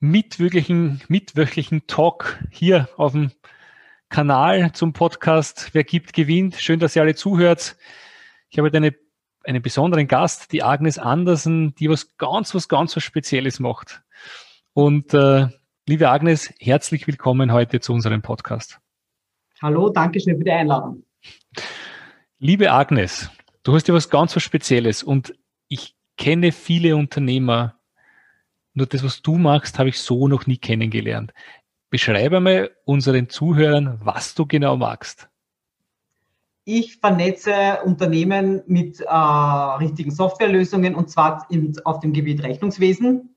mitwöchlichen, mitwöchlichen Talk hier auf dem Kanal zum Podcast Wer gibt, gewinnt. Schön, dass ihr alle zuhört. Ich habe eine, einen besonderen Gast, die Agnes Andersen, die was ganz, was ganz was Spezielles macht. Und äh, liebe Agnes, herzlich willkommen heute zu unserem Podcast. Hallo, danke schön für die Einladung. Liebe Agnes, du hast ja was ganz was Spezielles und ich kenne viele Unternehmer, nur das, was du machst, habe ich so noch nie kennengelernt. Beschreibe mal unseren Zuhörern, was du genau magst. Ich vernetze Unternehmen mit äh, richtigen Softwarelösungen und zwar im, auf dem Gebiet Rechnungswesen.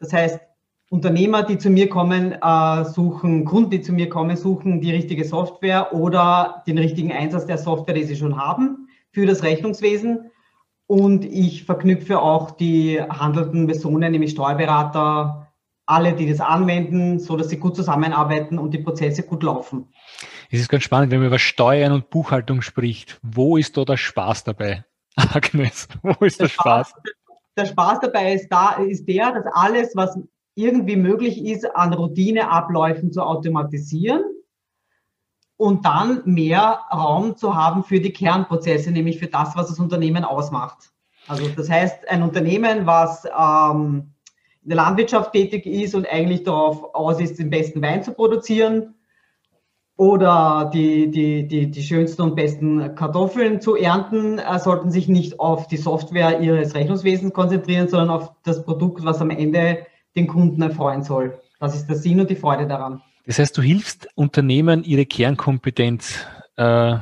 Das heißt, Unternehmer, die zu mir kommen, äh, suchen, Kunden, die zu mir kommen, suchen die richtige Software oder den richtigen Einsatz der Software, die sie schon haben für das Rechnungswesen. Und ich verknüpfe auch die handelnden Personen, nämlich Steuerberater, alle, die das anwenden, so dass sie gut zusammenarbeiten und die Prozesse gut laufen. Es ist ganz spannend, wenn man über Steuern und Buchhaltung spricht. Wo ist da der Spaß dabei? Agnes, wo ist der, der Spaß? Spaß? Der Spaß dabei ist da, ist der, dass alles, was irgendwie möglich ist, an Routineabläufen zu automatisieren und dann mehr Raum zu haben für die Kernprozesse, nämlich für das, was das Unternehmen ausmacht. Also das heißt, ein Unternehmen, was ähm, in der Landwirtschaft tätig ist und eigentlich darauf aus ist, den besten Wein zu produzieren oder die, die, die, die schönsten und besten Kartoffeln zu ernten, äh, sollten sich nicht auf die Software ihres Rechnungswesens konzentrieren, sondern auf das Produkt, was am Ende den Kunden erfreuen soll. Das ist der Sinn und die Freude daran. Das heißt, du hilfst Unternehmen, ihre Kernkompetenz äh,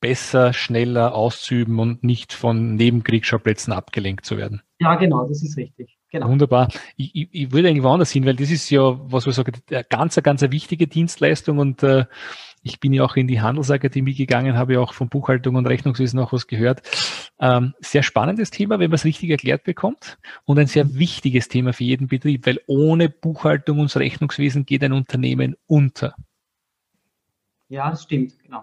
besser, schneller auszuüben und nicht von Nebenkriegsschauplätzen abgelenkt zu werden. Ja, genau, das ist richtig. Genau. Wunderbar. Ich, ich, ich würde eigentlich woanders hin, weil das ist ja, was wir sagen, eine ganz, ganz eine wichtige Dienstleistung und äh, ich bin ja auch in die Handelsakademie gegangen, habe ja auch von Buchhaltung und Rechnungswesen auch was gehört. Ähm, sehr spannendes Thema, wenn man es richtig erklärt bekommt und ein sehr wichtiges Thema für jeden Betrieb, weil ohne Buchhaltung und Rechnungswesen geht ein Unternehmen unter. Ja, das stimmt, genau.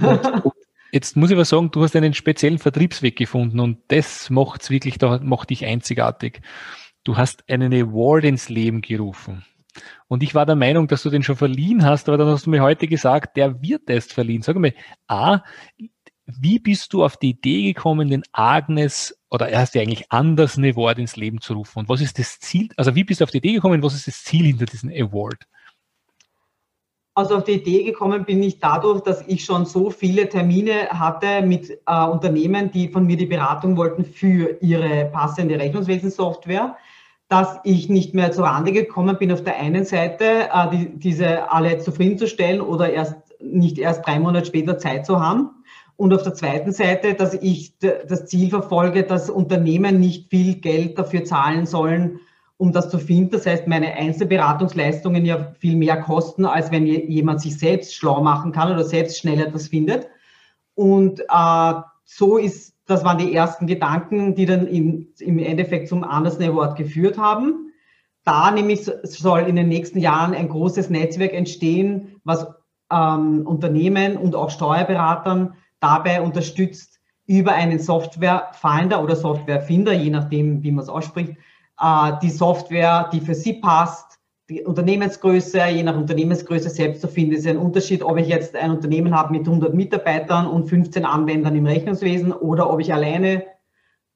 Und, und jetzt muss ich aber sagen, du hast einen speziellen Vertriebsweg gefunden und das macht's wirklich, da macht dich einzigartig. Du hast einen Award ins Leben gerufen. Und ich war der Meinung, dass du den schon verliehen hast, aber dann hast du mir heute gesagt, der wird erst verliehen. Sag mal, A, wie bist du auf die Idee gekommen, den Agnes oder er hast ja eigentlich anders ein Award ins Leben zu rufen? Und was ist das Ziel? Also wie bist du auf die Idee gekommen? Was ist das Ziel hinter diesem Award? Also auf die Idee gekommen bin ich dadurch, dass ich schon so viele Termine hatte mit äh, Unternehmen, die von mir die Beratung wollten für ihre passende Rechnungswesensoftware dass ich nicht mehr zur Rande gekommen bin, auf der einen Seite äh, die, diese alle zufriedenzustellen oder erst nicht erst drei Monate später Zeit zu haben. Und auf der zweiten Seite, dass ich das Ziel verfolge, dass Unternehmen nicht viel Geld dafür zahlen sollen, um das zu finden. Das heißt, meine Einzelberatungsleistungen ja viel mehr kosten, als wenn jemand sich selbst schlau machen kann oder selbst schnell etwas findet. Und äh, so ist das waren die ersten Gedanken, die dann im, im Endeffekt zum Andersen Award geführt haben. Da nämlich soll in den nächsten Jahren ein großes Netzwerk entstehen, was ähm, Unternehmen und auch Steuerberatern dabei unterstützt, über einen Software-Finder oder Software-Finder, je nachdem, wie man es ausspricht, die Software, die für sie passt, die Unternehmensgröße, je nach Unternehmensgröße selbst zu finden, ist ein Unterschied, ob ich jetzt ein Unternehmen habe mit 100 Mitarbeitern und 15 Anwendern im Rechnungswesen oder ob ich alleine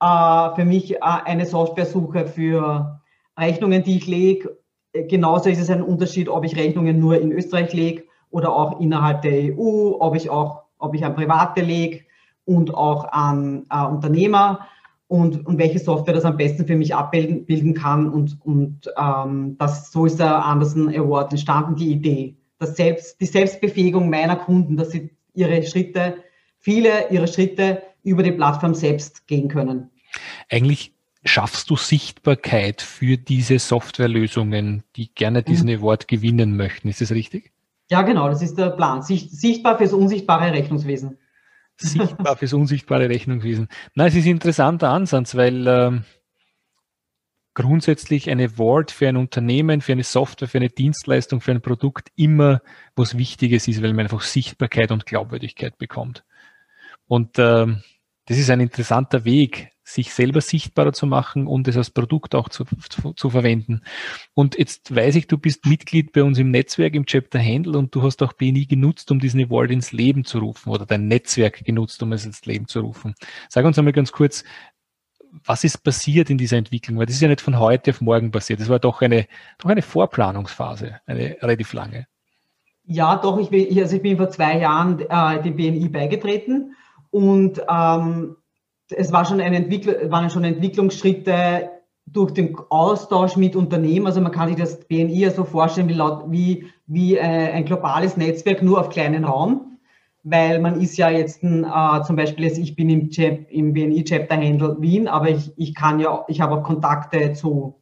äh, für mich äh, eine Software suche für Rechnungen, die ich lege. Genauso ist es ein Unterschied, ob ich Rechnungen nur in Österreich lege oder auch innerhalb der EU, ob ich auch, ob ich an Private lege und auch an äh, Unternehmer und, und welche Software das am besten für mich abbilden kann. Und, und ähm, das, so ist der Anderson Award entstanden, die Idee. Das Selbst, die Selbstbefähigung meiner Kunden, dass sie ihre Schritte, viele ihrer Schritte über die Plattform selbst gehen können. Eigentlich schaffst du Sichtbarkeit für diese Softwarelösungen, die gerne diesen mhm. Award gewinnen möchten. Ist das richtig? Ja, genau, das ist der Plan. Sicht, sichtbar fürs unsichtbare Rechnungswesen. Sichtbar fürs unsichtbare Rechnungswesen. Na, es ist ein interessanter Ansatz, weil ähm, grundsätzlich ein Award für ein Unternehmen, für eine Software, für eine Dienstleistung, für ein Produkt immer was Wichtiges ist, weil man einfach Sichtbarkeit und Glaubwürdigkeit bekommt. Und ähm, das ist ein interessanter Weg, sich selber sichtbarer zu machen und es als Produkt auch zu, zu, zu, verwenden. Und jetzt weiß ich, du bist Mitglied bei uns im Netzwerk, im Chapter Handle und du hast auch BNI genutzt, um diesen Award ins Leben zu rufen oder dein Netzwerk genutzt, um es ins Leben zu rufen. Sag uns einmal ganz kurz, was ist passiert in dieser Entwicklung? Weil das ist ja nicht von heute auf morgen passiert. Das war doch eine, doch eine Vorplanungsphase, eine relativ lange. Ja, doch, ich bin, also ich bin vor zwei Jahren äh, dem BNI beigetreten und ähm, es war schon waren schon Entwicklungsschritte durch den Austausch mit Unternehmen. Also man kann sich das BNI ja so vorstellen wie, laut, wie, wie äh, ein globales Netzwerk nur auf kleinen Raum, weil man ist ja jetzt äh, zum Beispiel, jetzt, ich bin im, Chap, im BNI Chapter Handle Wien, aber ich, ich kann ja, ich habe auch Kontakte zu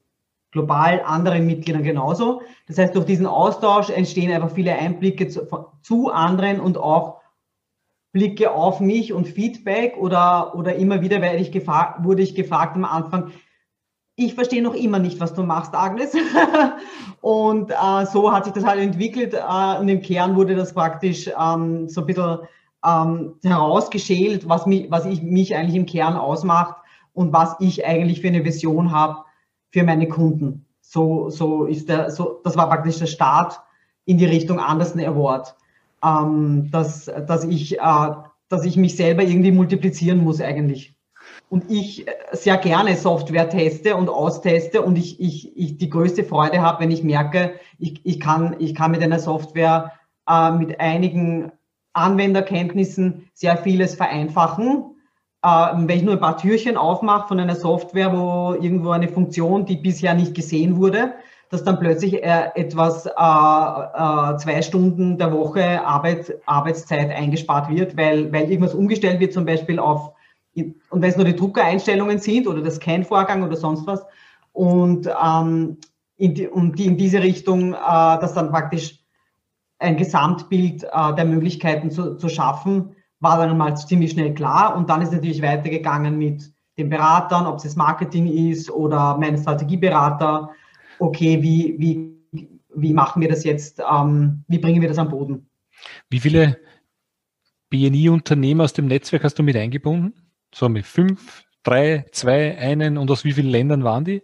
global anderen Mitgliedern genauso. Das heißt, durch diesen Austausch entstehen einfach viele Einblicke zu, zu anderen und auch Blicke auf mich und Feedback oder, oder immer wieder werde ich gefragt, wurde ich gefragt am Anfang, ich verstehe noch immer nicht, was du machst, Agnes. und äh, so hat sich das halt entwickelt. Äh, und im Kern wurde das praktisch ähm, so ein bisschen ähm, herausgeschält, was mich, was ich, mich eigentlich im Kern ausmacht und was ich eigentlich für eine Vision habe für meine Kunden. So, so ist der, so, das war praktisch der Start in die Richtung Andersen Award ähm, dass, dass, ich, äh, dass ich mich selber irgendwie multiplizieren muss eigentlich. Und ich sehr gerne Software teste und austeste und ich, ich, ich die größte Freude habe, wenn ich merke, ich, ich, kann, ich kann mit einer Software äh, mit einigen Anwenderkenntnissen sehr vieles vereinfachen. Äh, wenn ich nur ein paar Türchen aufmache von einer Software, wo irgendwo eine Funktion, die bisher nicht gesehen wurde, dass dann plötzlich äh, etwas äh, äh, zwei Stunden der Woche Arbeit, Arbeitszeit eingespart wird, weil, weil irgendwas umgestellt wird, zum Beispiel auf, und wenn es nur die Druckereinstellungen sind oder der Scan-Vorgang oder sonst was, und, ähm, in die, und die in diese Richtung, äh, dass dann praktisch ein Gesamtbild äh, der Möglichkeiten zu, zu schaffen, war dann mal ziemlich schnell klar. Und dann ist natürlich weitergegangen mit den Beratern, ob es das Marketing ist oder mein Strategieberater okay, wie, wie, wie machen wir das jetzt, ähm, wie bringen wir das am Boden? Wie viele BNI-Unternehmen aus dem Netzwerk hast du mit eingebunden? So mit fünf, drei, zwei, einen und aus wie vielen Ländern waren die?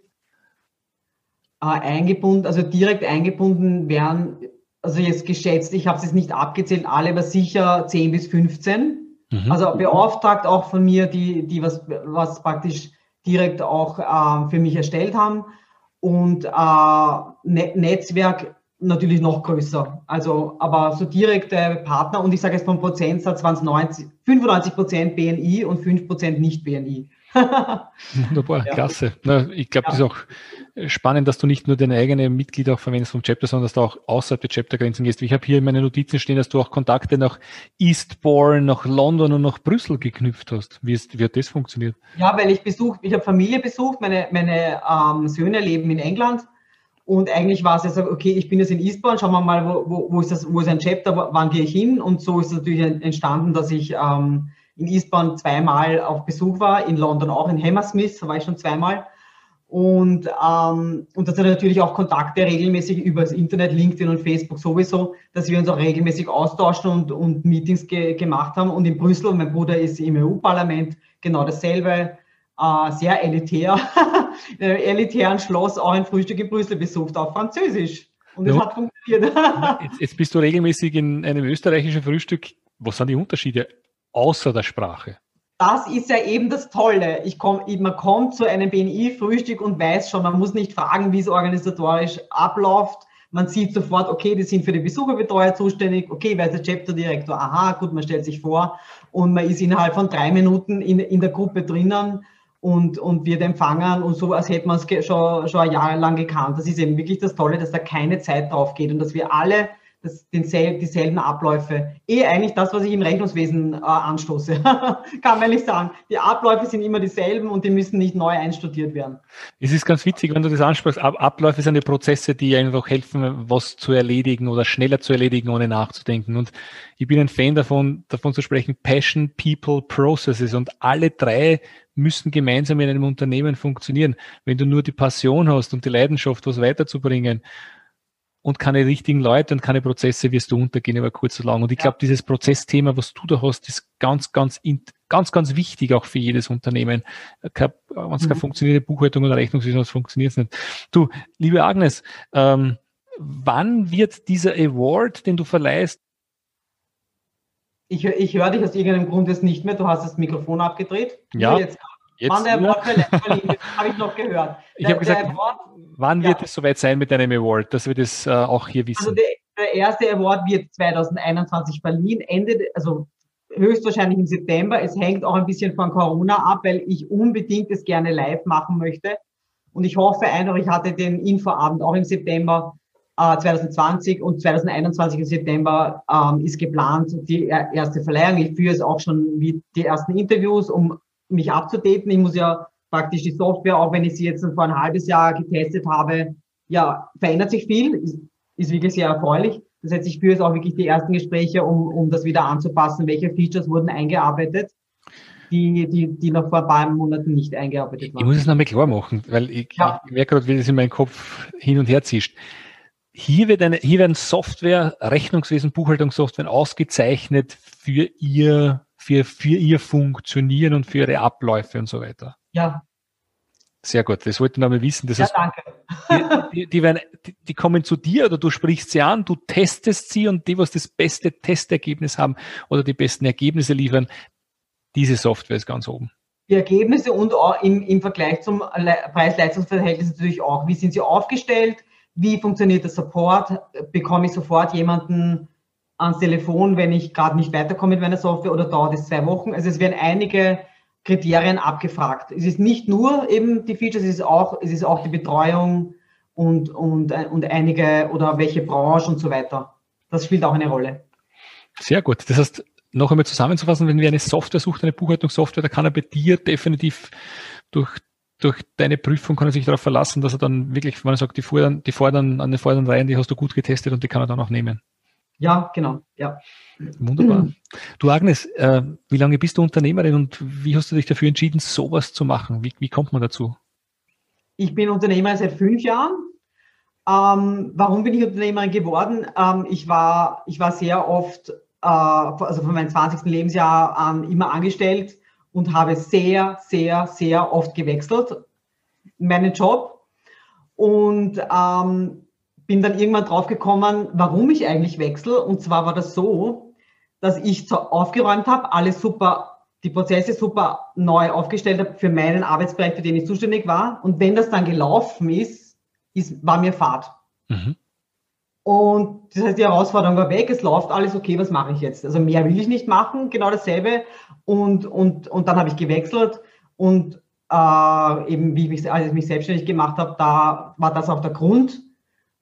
Äh, eingebunden, also direkt eingebunden wären, also jetzt geschätzt, ich habe es jetzt nicht abgezählt, alle, aber sicher 10 bis 15. Mhm. Also beauftragt auch von mir, die, die was, was praktisch direkt auch äh, für mich erstellt haben und äh, ne Netzwerk natürlich noch größer. Also, aber so direkte Partner und ich sage jetzt vom Prozentsatz waren es 90, 95 Prozent BNI und 5 Prozent nicht BNI. Wunderbar, ja. klasse. Na, ich glaube, ja. das ist auch spannend, dass du nicht nur deine eigenen Mitglieder auch verwendest vom Chapter, sondern dass du auch außerhalb der Chaptergrenzen gehst. Ich habe hier in meinen Notizen stehen, dass du auch Kontakte nach Eastbourne, nach London und nach Brüssel geknüpft hast. Wie, ist, wie hat das funktioniert? Ja, weil ich besucht, ich habe Familie besucht, meine, meine ähm, Söhne leben in England und eigentlich war es so, okay, ich bin jetzt in Eastbourne, schauen wir mal, wo, wo, wo ist das, wo ist ein Chapter, wann gehe ich hin? Und so ist es natürlich entstanden, dass ich ähm, in Eastbourne zweimal auf Besuch war, in London auch, in Hammersmith, da war ich schon zweimal. Und, ähm, und dass wir natürlich auch Kontakte regelmäßig über das Internet, LinkedIn und Facebook sowieso, dass wir uns auch regelmäßig austauschen und, und Meetings ge gemacht haben. Und in Brüssel, mein Bruder ist im EU-Parlament, genau dasselbe, äh, sehr elitär, in einem elitären Schloss auch ein Frühstück in Brüssel besucht, auf Französisch. Und es ja. hat funktioniert. jetzt, jetzt bist du regelmäßig in einem österreichischen Frühstück. Was sind die Unterschiede außer der Sprache? Das ist ja eben das Tolle. Ich komm, man kommt zu einem BNI-Frühstück und weiß schon, man muss nicht fragen, wie es organisatorisch abläuft. Man sieht sofort, okay, die sind für die Besucherbetreuer zuständig, okay, wer ist der Chapter-Direktor? Aha, gut, man stellt sich vor und man ist innerhalb von drei Minuten in, in der Gruppe drinnen und, und wird empfangen und so, als hätte man es schon, schon Jahre lang gekannt. Das ist eben wirklich das Tolle, dass da keine Zeit drauf geht und dass wir alle das, densel, dieselben Abläufe. Eh eigentlich das, was ich im Rechnungswesen äh, anstoße, kann man nicht sagen. Die Abläufe sind immer dieselben und die müssen nicht neu einstudiert werden. Es ist ganz witzig, wenn du das ansprichst. Ab Abläufe sind die Prozesse, die einfach helfen, was zu erledigen oder schneller zu erledigen, ohne nachzudenken. Und ich bin ein Fan davon, davon zu sprechen, Passion, People, Processes. Und alle drei müssen gemeinsam in einem Unternehmen funktionieren. Wenn du nur die Passion hast und die Leidenschaft, was weiterzubringen, und keine richtigen Leute und keine Prozesse wirst du untergehen über kurz oder lang. Und ich glaube, dieses Prozessthema, was du da hast, ist ganz, ganz, ganz, ganz wichtig auch für jedes Unternehmen. Wenn es mhm. keine funktionierende Buchhaltung oder Rechnungswesen hat, funktioniert es nicht. Du, liebe Agnes, ähm, wann wird dieser Award, den du verleihst, ich, ich höre dich aus irgendeinem Grund jetzt nicht mehr. Du hast das Mikrofon abgedreht. Ja. Jetzt, jetzt Wann der Award verliehen, habe ich noch gehört. Ich habe gesagt, Award, wann ja. wird es soweit sein mit deinem Award, dass wir das äh, auch hier wissen? Also der, der, erste Award wird 2021 verliehen, Ende, also höchstwahrscheinlich im September. Es hängt auch ein bisschen von Corona ab, weil ich unbedingt es gerne live machen möchte. Und ich hoffe einfach, ich hatte den Infoabend auch im September 2020 äh, und 2021 im September ähm, ist geplant die erste Verleihung. Ich führe es auch schon wie die ersten Interviews, um mich abzudaten. Ich muss ja praktisch die Software, auch wenn ich sie jetzt vor ein halbes Jahr getestet habe, ja, verändert sich viel, ist, ist wirklich sehr erfreulich. Das heißt, ich führe jetzt auch wirklich die ersten Gespräche, um, um das wieder anzupassen, welche Features wurden eingearbeitet die, die, die noch vor ein paar Monaten nicht eingearbeitet waren. Ich muss es nochmal klar machen, weil ich, ja. ich merke gerade, wie das in meinem Kopf hin und her zischt. Hier, wird eine, hier werden Software, Rechnungswesen, Buchhaltungssoftware ausgezeichnet für ihr, für, für ihr Funktionieren und für ihre Abläufe und so weiter. Ja. Sehr gut, das wollten wir mal wissen. Das ja, danke. Die, die, werden, die, kommen zu dir oder du sprichst sie an, du testest sie und die, was das beste Testergebnis haben oder die besten Ergebnisse liefern, diese Software ist ganz oben. Die Ergebnisse und auch im, im Vergleich zum Preis-Leistungsverhältnis natürlich auch. Wie sind sie aufgestellt? wie funktioniert der Support? Bekomme ich sofort jemanden ans Telefon, wenn ich gerade nicht weiterkomme mit meiner Software oder dauert es zwei Wochen? Also es werden einige Kriterien abgefragt. Es ist nicht nur eben die Features, es ist auch, es ist auch die Betreuung und, und, und einige oder welche Branche und so weiter. Das spielt auch eine Rolle. Sehr gut. Das heißt, noch einmal zusammenzufassen, wenn wir eine Software sucht, eine Buchhaltungssoftware, da kann er bei dir definitiv durch durch deine Prüfung kann er sich darauf verlassen, dass er dann wirklich, wenn er sagt, die fordern, die fordern an den vorderen Reihen, die hast du gut getestet und die kann er dann auch nehmen. Ja, genau, ja. Wunderbar. Du Agnes, äh, wie lange bist du Unternehmerin und wie hast du dich dafür entschieden, sowas zu machen? Wie, wie kommt man dazu? Ich bin Unternehmer seit fünf Jahren. Ähm, warum bin ich Unternehmerin geworden? Ähm, ich, war, ich war sehr oft, äh, also von meinem 20. Lebensjahr an immer angestellt und habe sehr, sehr, sehr oft gewechselt, meinen Job. Und ähm, bin dann irgendwann drauf gekommen, warum ich eigentlich wechsle. Und zwar war das so, dass ich aufgeräumt habe, alles super, die Prozesse super neu aufgestellt habe für meinen Arbeitsbereich, für den ich zuständig war. Und wenn das dann gelaufen ist, ist war mir Fahrt. Mhm. Und das heißt, die Herausforderung war weg, es läuft alles okay, was mache ich jetzt? Also mehr will ich nicht machen, genau dasselbe. Und, und, und dann habe ich gewechselt und äh, eben, wie ich mich, als ich mich selbstständig gemacht habe, da war das auch der Grund,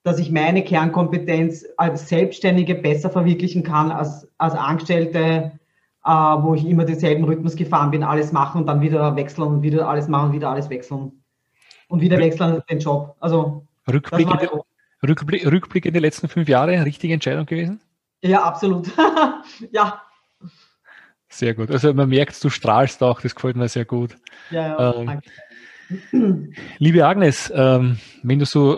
dass ich meine Kernkompetenz als Selbstständige besser verwirklichen kann als, als Angestellte, äh, wo ich immer denselben Rhythmus gefahren bin, alles machen und dann wieder wechseln und wieder alles machen, wieder alles wechseln. Und wieder wechseln den Job. Also Rückblick, Rückblick, Rückblick in die letzten fünf Jahre, richtige Entscheidung gewesen? Ja, absolut. ja. Sehr gut. Also man merkt, du strahlst auch, das gefällt mir sehr gut. Ja, ja, ähm, liebe Agnes, ähm, wenn du so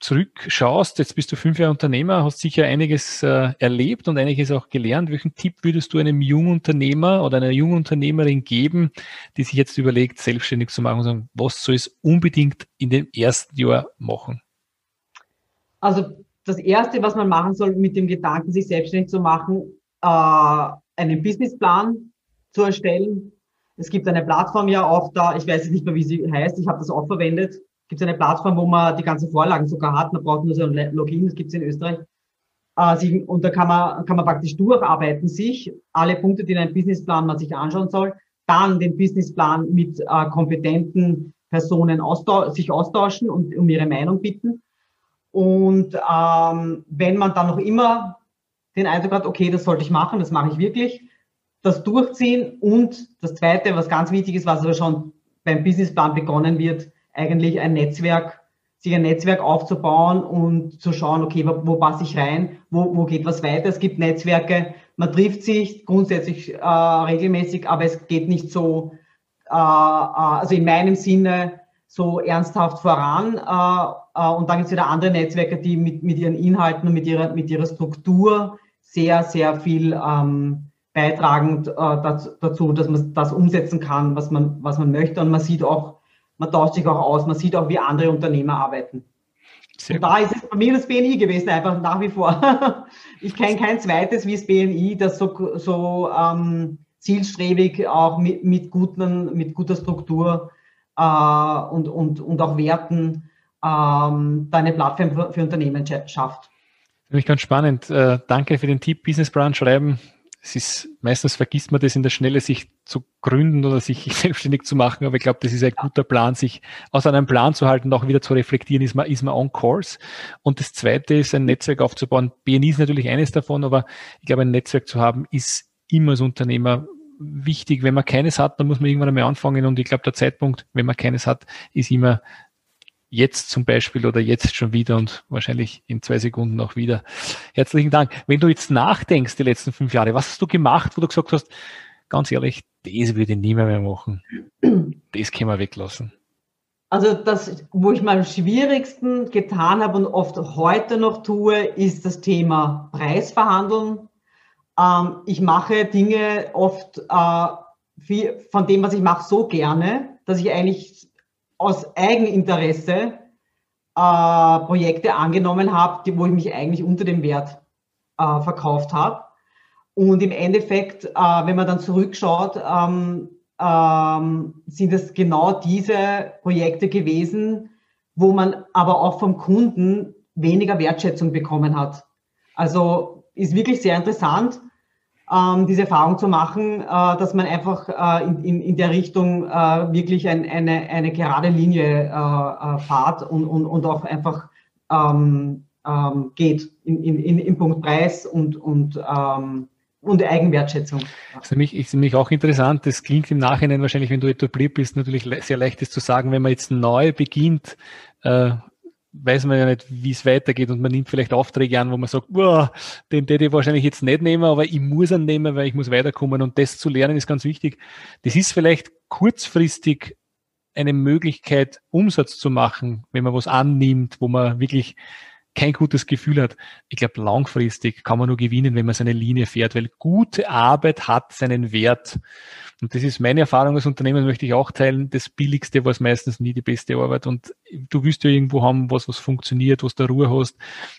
zurückschaust, jetzt bist du fünf Jahre Unternehmer, hast sicher einiges äh, erlebt und einiges auch gelernt. Welchen Tipp würdest du einem jungen Unternehmer oder einer jungen Unternehmerin geben, die sich jetzt überlegt, selbstständig zu machen und sagen, was soll es unbedingt in dem ersten Jahr machen? Also das Erste, was man machen soll mit dem Gedanken, sich selbstständig zu machen, äh, einen Businessplan zu erstellen. Es gibt eine Plattform ja auch da, ich weiß jetzt nicht mehr, wie sie heißt, ich habe das auch verwendet. Es gibt eine Plattform, wo man die ganzen Vorlagen sogar hat. Man braucht nur so ein Login, das gibt es in Österreich. Äh, und da kann man, kann man praktisch durcharbeiten sich, alle Punkte, die in einem Businessplan man sich anschauen soll, dann den Businessplan mit äh, kompetenten Personen austau sich austauschen und um ihre Meinung bitten Und ähm, wenn man dann noch immer den Eindruck hat, okay, das sollte ich machen, das mache ich wirklich, das durchziehen und das Zweite, was ganz wichtig ist, was aber schon beim Businessplan begonnen wird, eigentlich ein Netzwerk, sich ein Netzwerk aufzubauen und zu schauen, okay, wo, wo passe ich rein, wo, wo geht was weiter. Es gibt Netzwerke, man trifft sich grundsätzlich äh, regelmäßig, aber es geht nicht so, äh, äh also in meinem Sinne, so ernsthaft voran. Äh, äh, und dann gibt es wieder andere Netzwerke, die mit, mit ihren Inhalten und mit ihrer, mit ihrer Struktur sehr, sehr viel ähm, beitragen äh, dazu, dass man das umsetzen kann, was man, was man möchte. Und man sieht auch, man tauscht sich auch aus, man sieht auch, wie andere Unternehmer arbeiten. Sehr und da ist es bei mir das BNI gewesen, einfach nach wie vor. ich kenne kein zweites wie das BNI, das so, so ähm, zielstrebig auch mit, mit, guten, mit guter Struktur äh, und, und, und auch Werten ähm, deine Plattform für, für Unternehmen schafft. Finde ich ganz spannend. Äh, danke für den Tipp, Business Brand schreiben. Es ist, meistens vergisst man das in der Schnelle, sich zu gründen oder sich selbstständig zu machen, aber ich glaube, das ist ein guter Plan, sich aus einem Plan zu halten auch wieder zu reflektieren, ist man, ist man on course. Und das zweite ist, ein Netzwerk aufzubauen. BNI ist natürlich eines davon, aber ich glaube, ein Netzwerk zu haben, ist immer als Unternehmer wichtig. Wenn man keines hat, dann muss man irgendwann einmal anfangen. Und ich glaube, der Zeitpunkt, wenn man keines hat, ist immer jetzt zum Beispiel oder jetzt schon wieder und wahrscheinlich in zwei Sekunden auch wieder. Herzlichen Dank. Wenn du jetzt nachdenkst, die letzten fünf Jahre, was hast du gemacht, wo du gesagt hast, ganz ehrlich, das würde ich nie mehr, mehr machen. Das können wir weglassen. Also das, wo ich mal am schwierigsten getan habe und oft heute noch tue, ist das Thema Preisverhandeln. Ähm, ich mache Dinge oft äh, viel, von dem, was ich mache, so gerne, dass ich eigentlich aus Eigeninteresse äh, Projekte angenommen habe, wo ich mich eigentlich unter dem Wert äh, verkauft habe. Und im Endeffekt, äh, wenn man dann zurückschaut, ähm, ähm, sind es genau diese Projekte gewesen, wo man aber auch vom Kunden weniger Wertschätzung bekommen hat. Also ist wirklich sehr interessant ähm, diese Erfahrung zu machen, äh, dass man einfach äh, in, in, in der Richtung äh, wirklich ein, eine, eine gerade Linie äh, äh, fahrt und, und, und auch einfach ähm, ähm, geht in, in, in, Punkt Preis und, und, ähm, und Eigenwertschätzung. Das ist nämlich, ist nämlich auch interessant, das klingt im Nachhinein wahrscheinlich, wenn du etabliert bist, natürlich sehr leicht ist zu sagen, wenn man jetzt neu beginnt, äh, weiß man ja nicht, wie es weitergeht und man nimmt vielleicht Aufträge an, wo man sagt, boah, den hätte ich wahrscheinlich jetzt nicht nehmen, aber ich muss ihn nehmen, weil ich muss weiterkommen und das zu lernen ist ganz wichtig. Das ist vielleicht kurzfristig eine Möglichkeit, Umsatz zu machen, wenn man was annimmt, wo man wirklich kein gutes Gefühl hat. Ich glaube, langfristig kann man nur gewinnen, wenn man seine Linie fährt, weil gute Arbeit hat seinen Wert. Und das ist meine Erfahrung als Unternehmen, möchte ich auch teilen. Das Billigste war es meistens nie die beste Arbeit. Und du wirst ja irgendwo haben, was, was funktioniert, was du Ruhe hast,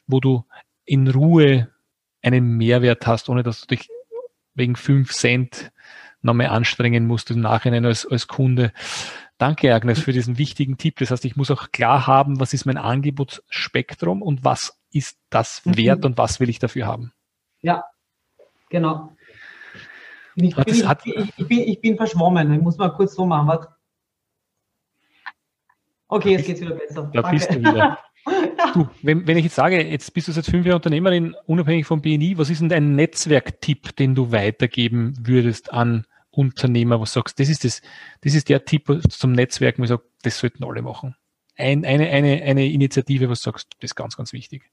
wo du in Ruhe einen Mehrwert hast, ohne dass du dich wegen fünf Cent nochmal anstrengen musst im Nachhinein als, als Kunde. Danke, Agnes, für diesen wichtigen Tipp. Das heißt, ich muss auch klar haben, was ist mein Angebotsspektrum und was ist das mhm. wert und was will ich dafür haben. Ja, genau. Ich bin, ich, ich, ich, bin, ich bin verschwommen. Ich muss mal kurz so machen. Was? Okay, jetzt geht es wieder besser. Da Danke. bist du wieder. Du, wenn, wenn, ich jetzt sage, jetzt bist du seit fünf Jahren Unternehmerin, unabhängig vom BNI, was ist denn dein Netzwerktipp, den du weitergeben würdest an Unternehmer, was sagst, das ist das, das ist der Tipp zum Netzwerken, wo ich sage, das sollten alle machen. Ein, eine, eine, eine Initiative, was sagst, das ist ganz, ganz wichtig.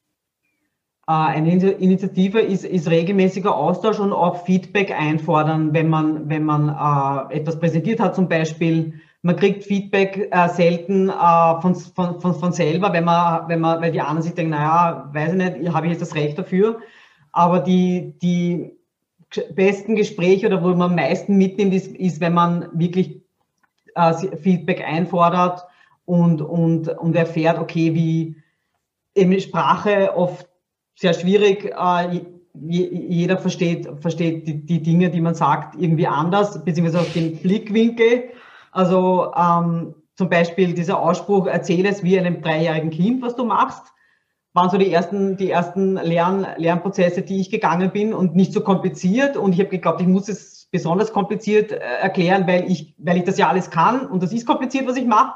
Ah, eine Initiative ist, ist regelmäßiger Austausch und auch Feedback einfordern, wenn man, wenn man äh, etwas präsentiert hat zum Beispiel. Man kriegt Feedback äh, selten äh, von, von, von, von selber, wenn man, wenn man, weil die anderen sich denken, naja, weiß ich nicht, habe ich jetzt das Recht dafür. Aber die, die besten Gespräche oder wo man am meisten mitnimmt, ist, ist wenn man wirklich äh, Feedback einfordert und, und, und erfährt, okay, wie eben Sprache oft sehr schwierig. Äh, jeder versteht, versteht die, die, Dinge, die man sagt, irgendwie anders, beziehungsweise aus dem Blickwinkel. Also ähm, zum Beispiel dieser Ausspruch, erzähle es wie einem dreijährigen Kind, was du machst, waren so die ersten, die ersten Lern, Lernprozesse, die ich gegangen bin und nicht so kompliziert. Und ich habe geglaubt, ich muss es besonders kompliziert äh, erklären, weil ich, weil ich das ja alles kann und das ist kompliziert, was ich mache.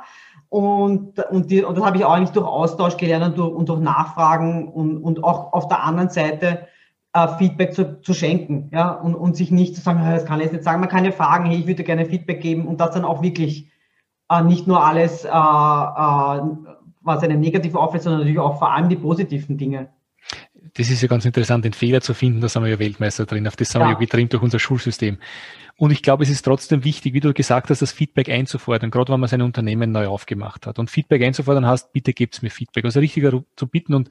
Und, und, die, und das habe ich auch eigentlich durch Austausch gelernt und durch, und durch Nachfragen und, und auch auf der anderen Seite äh, Feedback zu, zu schenken. Ja? Und, und sich nicht zu sagen, das kann ich jetzt nicht sagen. Man kann ja fragen, hey, ich würde gerne Feedback geben und das dann auch wirklich äh, nicht nur alles, äh, äh, was eine negative auffällt, sondern natürlich auch vor allem die positiven Dinge das ist ja ganz interessant, den Fehler zu finden, da sind wir ja Weltmeister drin, auf das sind ja. wir ja getrimmt durch unser Schulsystem. Und ich glaube, es ist trotzdem wichtig, wie du gesagt hast, das Feedback einzufordern, gerade wenn man sein Unternehmen neu aufgemacht hat. Und Feedback einzufordern heißt, bitte gebt's mir Feedback. Also richtiger zu bitten. Und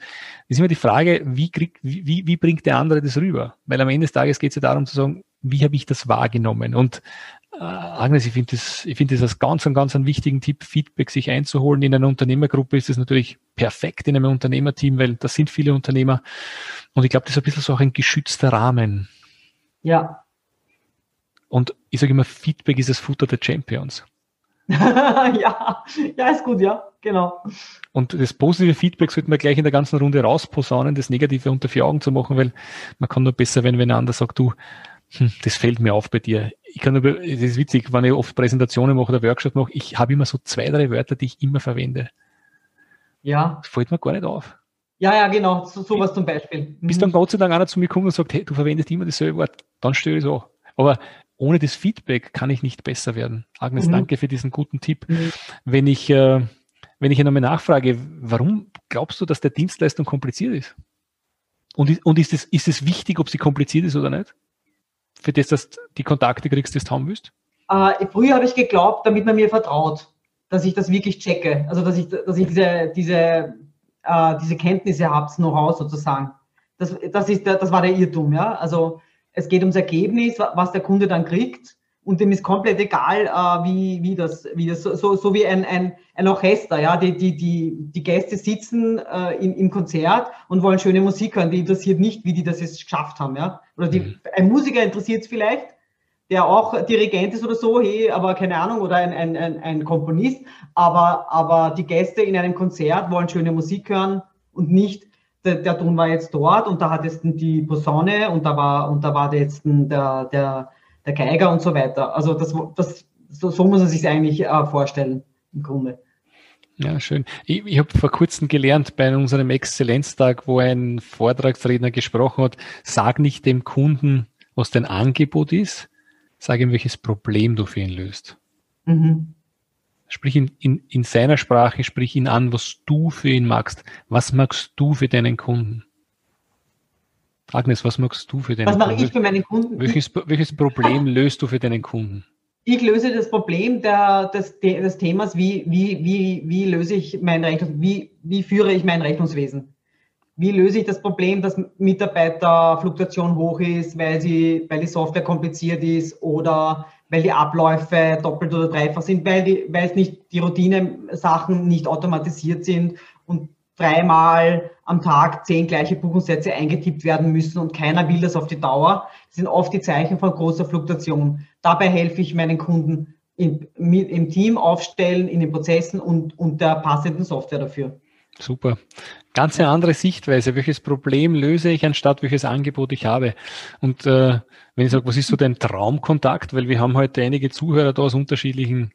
es ist immer die Frage, wie, krieg, wie, wie bringt der andere das rüber? Weil am Ende des Tages geht es ja darum zu sagen, wie habe ich das wahrgenommen? Und Agnes, ich finde das, ich finde das als ganz, einen ganz einen wichtigen Tipp, Feedback sich einzuholen. In einer Unternehmergruppe ist das natürlich perfekt in einem Unternehmerteam, weil das sind viele Unternehmer. Und ich glaube, das ist ein bisschen so auch ein geschützter Rahmen. Ja. Und ich sage immer, Feedback ist das Futter der Champions. ja, ja, ist gut, ja, genau. Und das positive Feedback sollte man gleich in der ganzen Runde rausposaunen, das Negative unter vier Augen zu machen, weil man kann nur besser, wenn, wenn ein anderer sagt, du, das fällt mir auf bei dir. Ich kann nur, das ist witzig, wenn ich oft Präsentationen mache oder Workshops mache, ich habe immer so zwei, drei Wörter, die ich immer verwende. Ja. Das fällt mir gar nicht auf. Ja, ja, genau, so, sowas zum Beispiel. Mhm. Bis dann Gott sei Dank einer zu mir kommt und sagt, hey, du verwendest immer dasselbe Wort, dann störe ich so. Aber ohne das Feedback kann ich nicht besser werden. Agnes, mhm. danke für diesen guten Tipp. Mhm. Wenn ich, äh, wenn ich nochmal nachfrage, warum glaubst du, dass der Dienstleistung kompliziert ist? Und, und ist es, ist es wichtig, ob sie kompliziert ist oder nicht? Für das, dass du die Kontakte kriegst, die du haben willst? Äh, früher habe ich geglaubt, damit man mir vertraut, dass ich das wirklich checke. Also, dass ich, dass ich diese, diese, äh, diese Kenntnisse habe, das Know-how sozusagen. Das, das, ist das war der Irrtum. Ja? Also, es geht ums Ergebnis, was der Kunde dann kriegt und dem ist komplett egal, äh, wie, wie das, wie das so, so, wie ein, ein, ein Orchester, ja, die, die, die, die Gäste sitzen äh, im, im Konzert und wollen schöne Musik hören, die interessiert nicht, wie die das jetzt geschafft haben, ja. Oder die, mhm. ein Musiker interessiert es vielleicht, der auch Dirigent ist oder so, hey, aber keine Ahnung, oder ein, ein, ein, ein Komponist, aber, aber die Gäste in einem Konzert wollen schöne Musik hören und nicht, der, der Ton war jetzt dort und da hat jetzt die Posaune und da war, und da war jetzt der, der, der Geiger und so weiter. Also das, das, so, so muss man sich eigentlich äh, vorstellen im Grunde. Ja, schön. Ich, ich habe vor kurzem gelernt bei unserem Exzellenztag, wo ein Vortragsredner gesprochen hat, sag nicht dem Kunden, was dein Angebot ist, sag ihm, welches Problem du für ihn löst. Mhm. Sprich in, in, in seiner Sprache, sprich ihn an, was du für ihn magst. Was magst du für deinen Kunden? Agnes, was magst du für deinen Kunden? Was mache ich für meinen Kunden? Welches, welches Problem löst du für deinen Kunden? Ich löse das Problem der, des, des Themas, wie, wie, wie, wie löse ich mein Rechnungs, wie, wie führe ich mein Rechnungswesen? Wie löse ich das Problem, dass Mitarbeiterfluktuation hoch ist, weil, sie, weil die Software kompliziert ist oder weil die Abläufe doppelt oder dreifach sind, weil, die, weil es nicht die Routine-Sachen nicht automatisiert sind und dreimal am Tag zehn gleiche Buchungssätze eingetippt werden müssen und keiner will das auf die Dauer. Das sind oft die Zeichen von großer Fluktuation. Dabei helfe ich meinen Kunden im, im Team aufstellen, in den Prozessen und, und der passenden Software dafür. Super. Ganz eine andere Sichtweise. Welches Problem löse ich, anstatt welches Angebot ich habe? Und äh, wenn ich sage, was ist so dein Traumkontakt? Weil wir haben heute einige Zuhörer da aus unterschiedlichen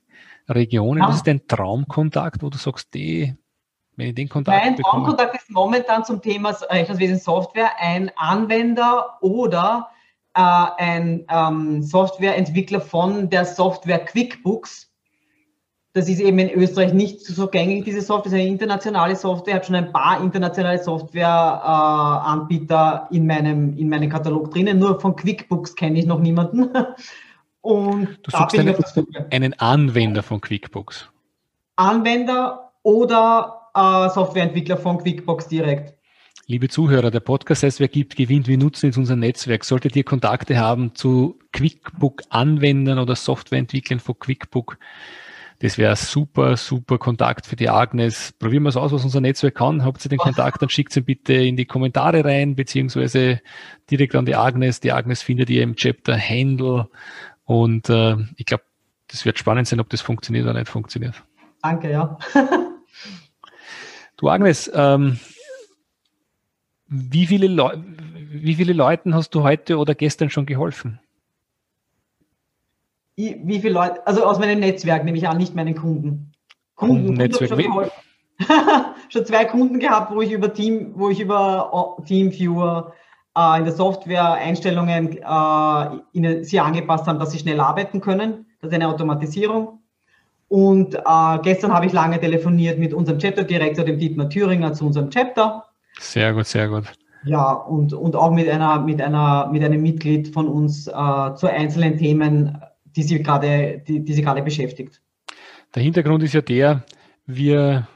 Regionen. Ja. Was ist dein Traumkontakt, wo du sagst, die wenn ich den Kontakt Mein Traumkontakt ist momentan zum Thema Rechnungswesen Software ein Anwender oder äh, ein ähm, Softwareentwickler von der Software QuickBooks. Das ist eben in Österreich nicht so gängig, diese Software. Das ist eine internationale Software, hat schon ein paar internationale Softwareanbieter äh, in, meinem, in meinem Katalog drinnen. Nur von QuickBooks kenne ich noch niemanden. Und du suchst einen, einen Anwender von QuickBooks. Anwender oder äh, Softwareentwickler von QuickBooks direkt. Liebe Zuhörer, der Podcast heißt, wer gibt, gewinnt. Wir nutzen jetzt unser Netzwerk. Solltet ihr Kontakte haben zu QuickBook-Anwendern oder Softwareentwicklern von QuickBook, das wäre super, super Kontakt für die Agnes. Probieren wir es aus, was unser Netzwerk kann. Habt ihr den Kontakt, dann schickt ihn bitte in die Kommentare rein, beziehungsweise direkt an die Agnes. Die Agnes findet ihr im Chapter Handle. Und äh, ich glaube, das wird spannend sein, ob das funktioniert oder nicht funktioniert. Danke, ja. Du Agnes, ähm, wie, viele wie viele Leuten hast du heute oder gestern schon geholfen? Wie viele Leute, also aus meinem Netzwerk nehme ich an, nicht meinen Kunden. Kunden, Kundennetzwerk. schon zwei Kunden gehabt, wo ich über Team, wo ich über Teamviewer äh, in der Software Einstellungen äh, ihnen sie angepasst haben, dass sie schnell arbeiten können. Das ist eine Automatisierung. Und äh, gestern habe ich lange telefoniert mit unserem Chapter-Direktor, dem Dietmar Thüringer, zu unserem Chapter. Sehr gut, sehr gut. Ja, und, und auch mit einer, mit einer, mit einem Mitglied von uns äh, zu einzelnen Themen, die sie gerade, die, die sie gerade beschäftigt. Der Hintergrund ist ja der, wir,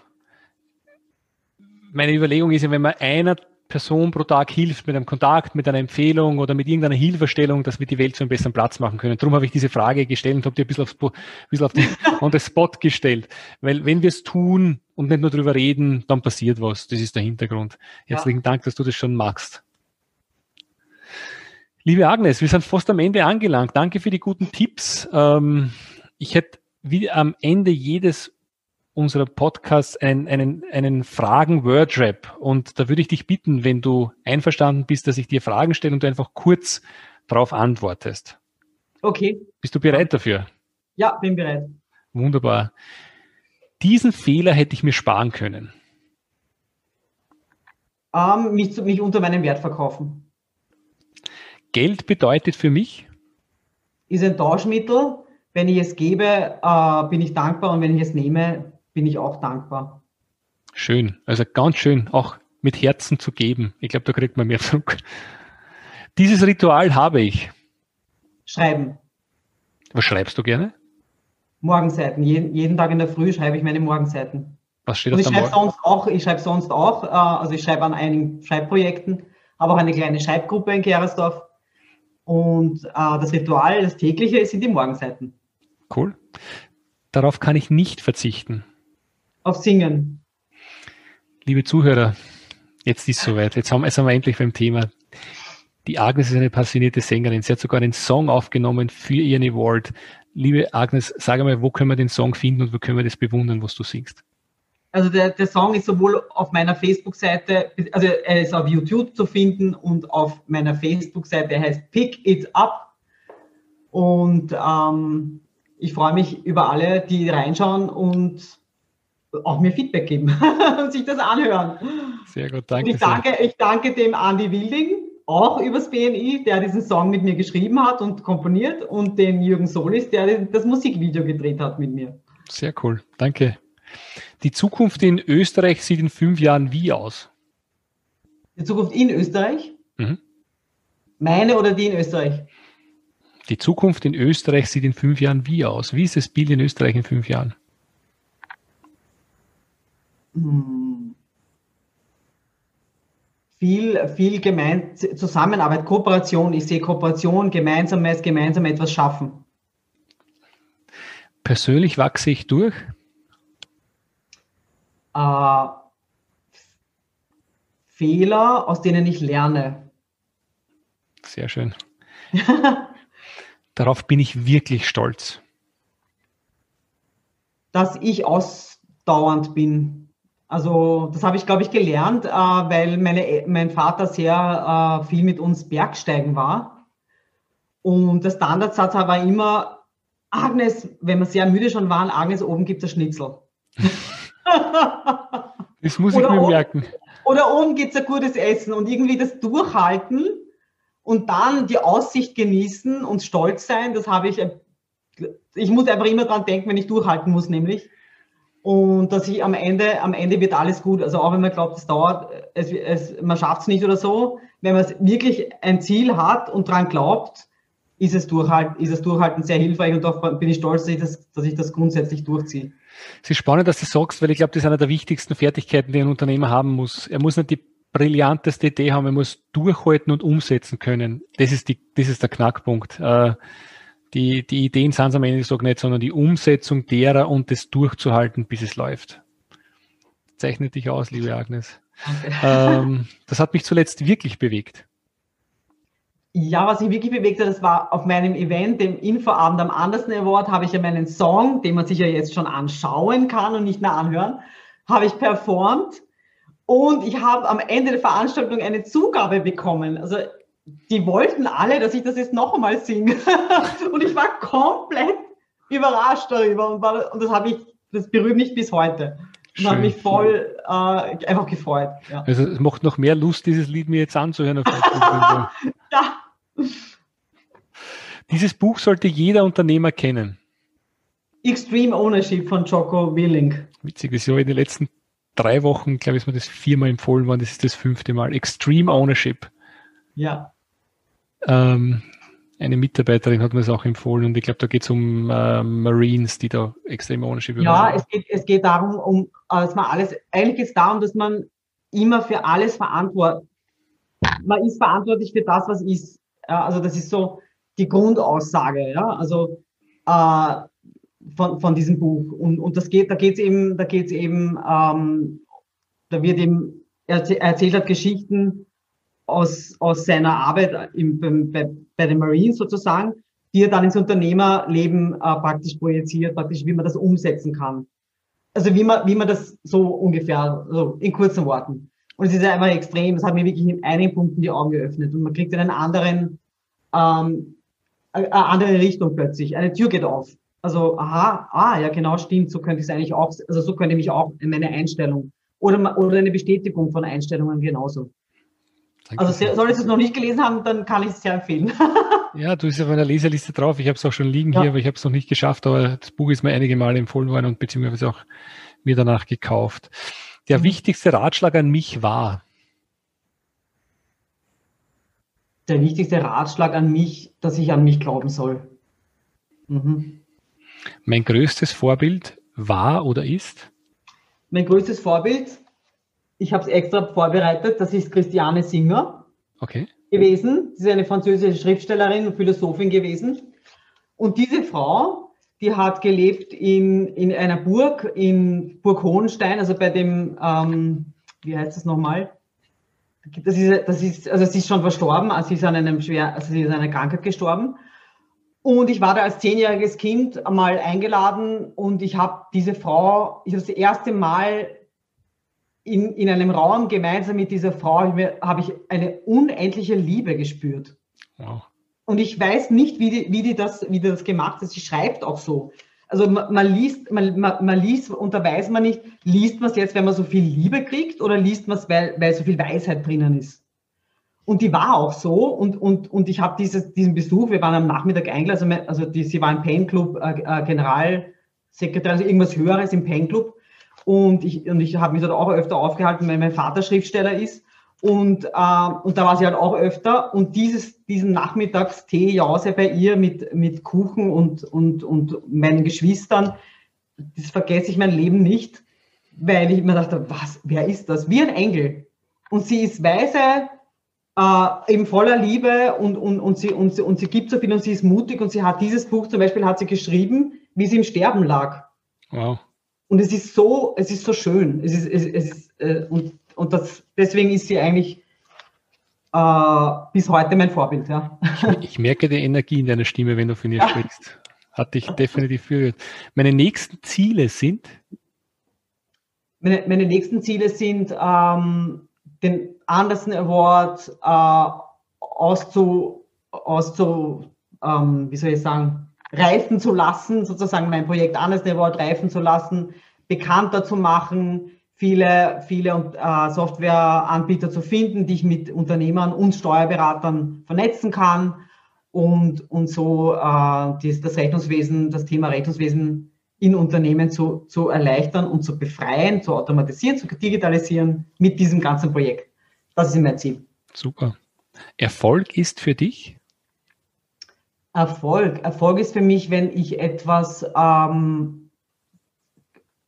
meine Überlegung ist ja, wenn man einer Person pro Tag hilft mit einem Kontakt, mit einer Empfehlung oder mit irgendeiner Hilfestellung, dass wir die Welt zu einem besseren Platz machen können. Darum habe ich diese Frage gestellt und habe dir ein bisschen, aufs, ein bisschen auf, die, on the spot gestellt. Weil wenn wir es tun und nicht nur darüber reden, dann passiert was. Das ist der Hintergrund. Herzlichen ja. Dank, dass du das schon magst. Liebe Agnes, wir sind fast am Ende angelangt. Danke für die guten Tipps. Ähm, ich hätte wie am Ende jedes unserer Podcasts einen, einen, einen Fragen-Wordrap. Und da würde ich dich bitten, wenn du einverstanden bist, dass ich dir Fragen stelle und du einfach kurz darauf antwortest. Okay. Bist du bereit dafür? Ja, bin bereit. Wunderbar. Diesen Fehler hätte ich mir sparen können. Ähm, mich, mich unter meinem Wert verkaufen. Geld bedeutet für mich? Ist ein Tauschmittel. Wenn ich es gebe, äh, bin ich dankbar und wenn ich es nehme, bin ich auch dankbar. Schön, also ganz schön, auch mit Herzen zu geben. Ich glaube, da kriegt man mehr zurück. Dieses Ritual habe ich. Schreiben. Was schreibst du gerne? Morgenseiten. Jeden, jeden Tag in der Früh schreibe ich meine Morgenseiten. Was steht Und ich schreibe sonst auch, ich schreibe sonst auch, äh, also ich schreibe an einigen Schreibprojekten, aber auch eine kleine Schreibgruppe in Gerersdorf. Und äh, das Ritual, das tägliche, sind die Morgenseiten. Cool. Darauf kann ich nicht verzichten auf Singen. Liebe Zuhörer, jetzt ist es soweit. Jetzt haben, jetzt haben wir endlich beim Thema. Die Agnes ist eine passionierte Sängerin. Sie hat sogar einen Song aufgenommen für ihren Award. Liebe Agnes, sag einmal, wo können wir den Song finden und wo können wir das bewundern, was du singst? Also der, der Song ist sowohl auf meiner Facebook-Seite, also er ist auf YouTube zu finden und auf meiner Facebook-Seite, er heißt Pick It Up. Und ähm, ich freue mich über alle, die reinschauen und auch mir Feedback geben und sich das anhören. Sehr gut, danke. Und ich danke, ich danke dem Andy Wilding, auch übers BNI, der diesen Song mit mir geschrieben hat und komponiert und den Jürgen Solis, der das Musikvideo gedreht hat mit mir. Sehr cool, danke. Die Zukunft in Österreich sieht in fünf Jahren wie aus? Die Zukunft in Österreich? Mhm. Meine oder die in Österreich? Die Zukunft in Österreich sieht in fünf Jahren wie aus? Wie ist das Bild in Österreich in fünf Jahren? Viel, viel gemein, Zusammenarbeit, Kooperation. Ich sehe Kooperation, gemeinsames, gemeinsam etwas schaffen. Persönlich wachse ich durch? Äh, Fehler, aus denen ich lerne. Sehr schön. Darauf bin ich wirklich stolz. Dass ich ausdauernd bin. Also das habe ich, glaube ich, gelernt, äh, weil meine, mein Vater sehr äh, viel mit uns Bergsteigen war. Und der Standardsatz war immer, Agnes, wenn wir sehr müde schon waren, Agnes, oben gibt es Schnitzel. das muss ich oder mir merken. Oder oben gibt es ein gutes Essen und irgendwie das Durchhalten und dann die Aussicht genießen und stolz sein, das habe ich, ich muss einfach immer dran denken, wenn ich durchhalten muss, nämlich und dass ich am Ende, am Ende wird alles gut. Also auch wenn man glaubt, es dauert, es, es, man schafft es nicht oder so. Wenn man wirklich ein Ziel hat und daran glaubt, ist es, durchhalten, ist es Durchhalten sehr hilfreich und da bin ich stolz, dass ich das, dass ich das grundsätzlich durchziehe. Es ist spannend, dass du sagst, weil ich glaube, das ist eine der wichtigsten Fertigkeiten, die ein Unternehmer haben muss. Er muss nicht die brillanteste Idee haben, er muss durchhalten und umsetzen können. Das ist, die, das ist der Knackpunkt. Äh, die, die Ideen sind es am Ende des nicht, sondern die Umsetzung derer und das durchzuhalten, bis es läuft. Zeichnet dich aus, liebe Agnes. Ähm, das hat mich zuletzt wirklich bewegt. Ja, was mich wirklich bewegt hat, das war auf meinem Event, dem Infoabend am Andersen Award, habe ich ja meinen Song, den man sich ja jetzt schon anschauen kann und nicht mehr anhören, habe ich performt. Und ich habe am Ende der Veranstaltung eine Zugabe bekommen. Also die wollten alle, dass ich das jetzt noch einmal singe. und ich war komplett überrascht darüber. Und, war, und das habe ich das berührt mich bis heute. Und hat mich voll äh, einfach gefreut. Ja. Also es macht noch mehr Lust, dieses Lied mir jetzt anzuhören. ja. Dieses Buch sollte jeder Unternehmer kennen. Extreme Ownership von Jocko Willing. Witzig, das ist ja in den letzten drei Wochen, glaube ich, ist mir das viermal empfohlen worden. Das ist das fünfte Mal. Extreme Ownership. Ja. Ähm, eine Mitarbeiterin hat mir das auch empfohlen und ich glaube, da geht es um äh, Marines, die da extrem Ownership haben. Ja, es geht, es geht darum, um, äh, dass man alles, eigentlich geht es darum, dass man immer für alles verantwortlich, man ist verantwortlich für das, was ist. Ja, also das ist so die Grundaussage, ja, also äh, von, von diesem Buch. Und, und das geht, da geht es eben, da geht's eben, ähm, da wird eben, er erzählt hat Geschichten aus, aus seiner Arbeit im, bei, bei den Marines sozusagen, die er dann ins Unternehmerleben äh, praktisch projiziert, praktisch wie man das umsetzen kann. Also wie man, wie man das so ungefähr, so in kurzen Worten. Und es ist einfach extrem, das hat mir wirklich in einigen Punkten die Augen geöffnet und man kriegt in einen anderen, ähm, eine andere Richtung plötzlich. Eine Tür geht auf. Also, aha, ah, ja, genau, stimmt, so könnte ich es eigentlich auch, also so könnte ich mich auch in meine Einstellung oder, oder eine Bestätigung von Einstellungen genauso. Danke also solltest du es noch nicht gelesen haben, dann kann ich es sehr empfehlen. ja, du bist auf meiner Leserliste drauf. Ich habe es auch schon liegen ja. hier, aber ich habe es noch nicht geschafft. Aber das Buch ist mir einige Male empfohlen worden und beziehungsweise auch mir danach gekauft. Der mhm. wichtigste Ratschlag an mich war. Der wichtigste Ratschlag an mich, dass ich an mich glauben soll. Mhm. Mein größtes Vorbild war oder ist? Mein größtes Vorbild ich habe es extra vorbereitet. Das ist Christiane Singer okay. gewesen. Sie ist eine französische Schriftstellerin und Philosophin gewesen. Und diese Frau, die hat gelebt in, in einer Burg, in Burg Hohenstein, also bei dem, ähm, wie heißt das nochmal? Das ist, das ist, also sie ist schon verstorben, also sie ist an einem schwer, also sie ist an einer Krankheit gestorben. Und ich war da als zehnjähriges Kind einmal eingeladen und ich habe diese Frau, ich habe das erste Mal in, in einem Raum gemeinsam mit dieser Frau habe ich eine unendliche Liebe gespürt. Wow. Und ich weiß nicht, wie die, wie die, das, wie die das gemacht hat. Sie schreibt auch so. Also man, man liest, man, man, man, liest und da weiß man nicht, liest man es jetzt, wenn man so viel Liebe kriegt oder liest man es, weil, weil so viel Weisheit drinnen ist. Und die war auch so und, und, und ich habe diesen Besuch, wir waren am Nachmittag eingeladen, also, also die, sie war im Pain Club äh, äh, Generalsekretär, also irgendwas Höheres im Pain Club und ich, und ich habe mich dort auch öfter aufgehalten, weil mein Vater Schriftsteller ist. Und, äh, und da war sie halt auch öfter. Und dieses, diesen Nachmittagstee Jause bei ihr mit, mit Kuchen und, und, und meinen Geschwistern, das vergesse ich mein Leben nicht, weil ich mir dachte, was, wer ist das? Wie ein Engel. Und sie ist weise, äh, eben voller Liebe und, und, und, sie, und, sie, und sie gibt so viel und sie ist mutig und sie hat dieses Buch zum Beispiel hat sie geschrieben, wie sie im Sterben lag. Wow. Und es ist so, es ist so schön. Es ist, es, es ist, äh, und und das, deswegen ist sie eigentlich äh, bis heute mein Vorbild. Ja. Ich, ich, merke die Energie in deiner Stimme, wenn du von ihr ja. sprichst. Hat dich definitiv berührt. Meine nächsten Ziele sind? Meine, meine nächsten Ziele sind, ähm, den Anderson Award äh, auszu, auszu ähm, wie soll ich sagen, reifen zu lassen, sozusagen mein Projekt Anderson Award reifen zu lassen, bekannter zu machen, viele, viele äh, Softwareanbieter zu finden, die ich mit Unternehmern und Steuerberatern vernetzen kann und, und so äh, das, das Rechnungswesen, das Thema Rechnungswesen in Unternehmen zu, zu erleichtern und zu befreien, zu automatisieren, zu digitalisieren mit diesem ganzen Projekt. Das ist mein Ziel. Super. Erfolg ist für dich? Erfolg. Erfolg ist für mich, wenn ich etwas ähm,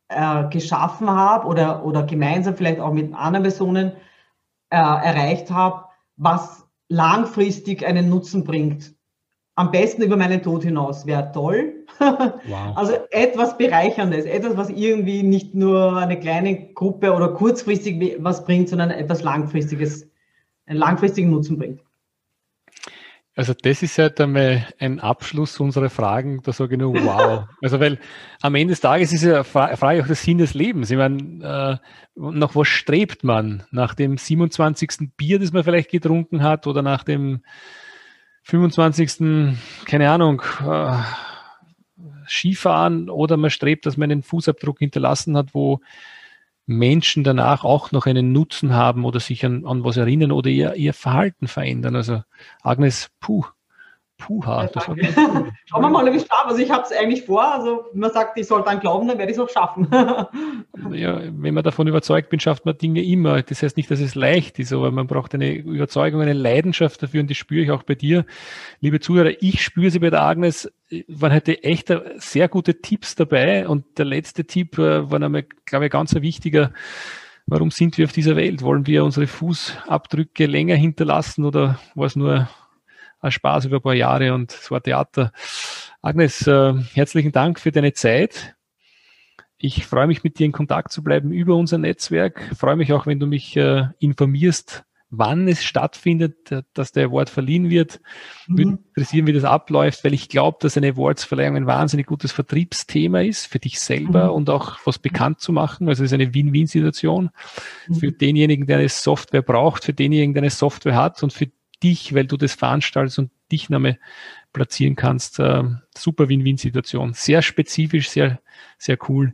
äh, geschaffen habe oder, oder gemeinsam vielleicht auch mit anderen Personen äh, erreicht habe, was langfristig einen Nutzen bringt. Am besten über meinen Tod hinaus wäre toll. Wow. Also etwas Bereicherndes, etwas, was irgendwie nicht nur eine kleine Gruppe oder kurzfristig was bringt, sondern etwas Langfristiges, einen langfristigen Nutzen bringt. Also das ist halt einmal ein Abschluss unserer Fragen, da sage ich nur wow. Also weil am Ende des Tages ist ja eine Frage auch der Sinn des Lebens. Ich meine, äh, nach was strebt man? Nach dem 27. Bier, das man vielleicht getrunken hat oder nach dem 25. keine Ahnung, äh, Skifahren oder man strebt, dass man einen Fußabdruck hinterlassen hat, wo Menschen danach auch noch einen Nutzen haben oder sich an, an was erinnern oder ihr, ihr Verhalten verändern. Also Agnes, puh, Puha. Ja, Schauen wir mal, ob ich schaffe. Also ich habe es eigentlich vor. Also man sagt, ich soll dann glauben, dann werde ich es auch schaffen. ja, wenn man davon überzeugt bin, schafft man Dinge immer. Das heißt nicht, dass es leicht ist, aber man braucht eine Überzeugung, eine Leidenschaft dafür und die spüre ich auch bei dir. Liebe Zuhörer, ich spüre sie bei der Agnes. Waren heute echt sehr gute Tipps dabei und der letzte Tipp äh, war einmal, glaube ich, ganz ein wichtiger. Warum sind wir auf dieser Welt? Wollen wir unsere Fußabdrücke länger hinterlassen oder war es nur ein Spaß über ein paar Jahre und es war Theater. Agnes, äh, herzlichen Dank für deine Zeit. Ich freue mich, mit dir in Kontakt zu bleiben über unser Netzwerk. Freue mich auch, wenn du mich äh, informierst, wann es stattfindet, äh, dass der Award verliehen wird. Mhm. Würde interessieren, wie das abläuft, weil ich glaube, dass eine Awardsverleihung ein wahnsinnig gutes Vertriebsthema ist für dich selber mhm. und auch was bekannt zu machen. Also es ist eine Win-Win-Situation mhm. für denjenigen, der eine Software braucht, für denjenigen, der eine Software hat und für dich, weil du das veranstaltest und dich Name platzieren kannst. Äh, super Win-Win-Situation. Sehr spezifisch, sehr, sehr cool.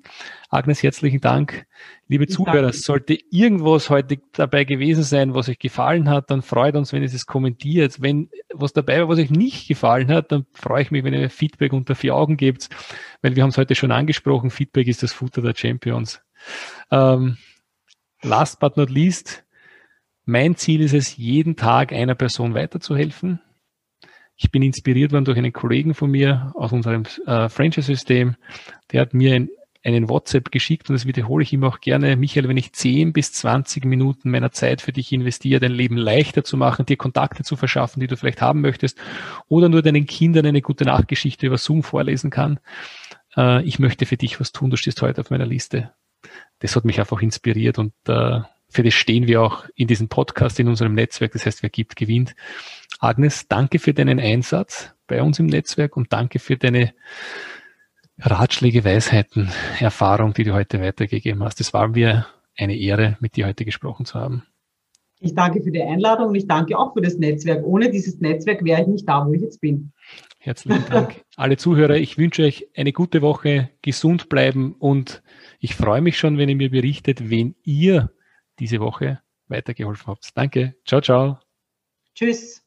Agnes, herzlichen Dank. Liebe ich Zuhörer, danke. sollte irgendwas heute dabei gewesen sein, was euch gefallen hat, dann freut uns, wenn ihr es kommentiert. Wenn was dabei war, was euch nicht gefallen hat, dann freue ich mich, wenn ihr Feedback unter vier Augen gebt, weil wir haben es heute schon angesprochen. Feedback ist das Futter der Champions. Ähm, last but not least, mein Ziel ist es, jeden Tag einer Person weiterzuhelfen. Ich bin inspiriert worden durch einen Kollegen von mir aus unserem äh, Franchise-System. Der hat mir ein, einen WhatsApp geschickt und das wiederhole ich ihm auch gerne. Michael, wenn ich 10 bis 20 Minuten meiner Zeit für dich investiere, dein Leben leichter zu machen, dir Kontakte zu verschaffen, die du vielleicht haben möchtest, oder nur deinen Kindern eine gute Nachgeschichte über Zoom vorlesen kann, äh, ich möchte für dich was tun, du stehst heute auf meiner Liste. Das hat mich einfach inspiriert und äh, für das stehen wir auch in diesem Podcast, in unserem Netzwerk. Das heißt, wer gibt, gewinnt. Agnes, danke für deinen Einsatz bei uns im Netzwerk und danke für deine Ratschläge, Weisheiten, Erfahrung, die du heute weitergegeben hast. Es war mir eine Ehre, mit dir heute gesprochen zu haben. Ich danke für die Einladung und ich danke auch für das Netzwerk. Ohne dieses Netzwerk wäre ich nicht da, wo ich jetzt bin. Herzlichen Dank. Alle Zuhörer, ich wünsche euch eine gute Woche, gesund bleiben und ich freue mich schon, wenn ihr mir berichtet, wen ihr diese Woche weitergeholfen habt. Danke. Ciao, ciao. Tschüss.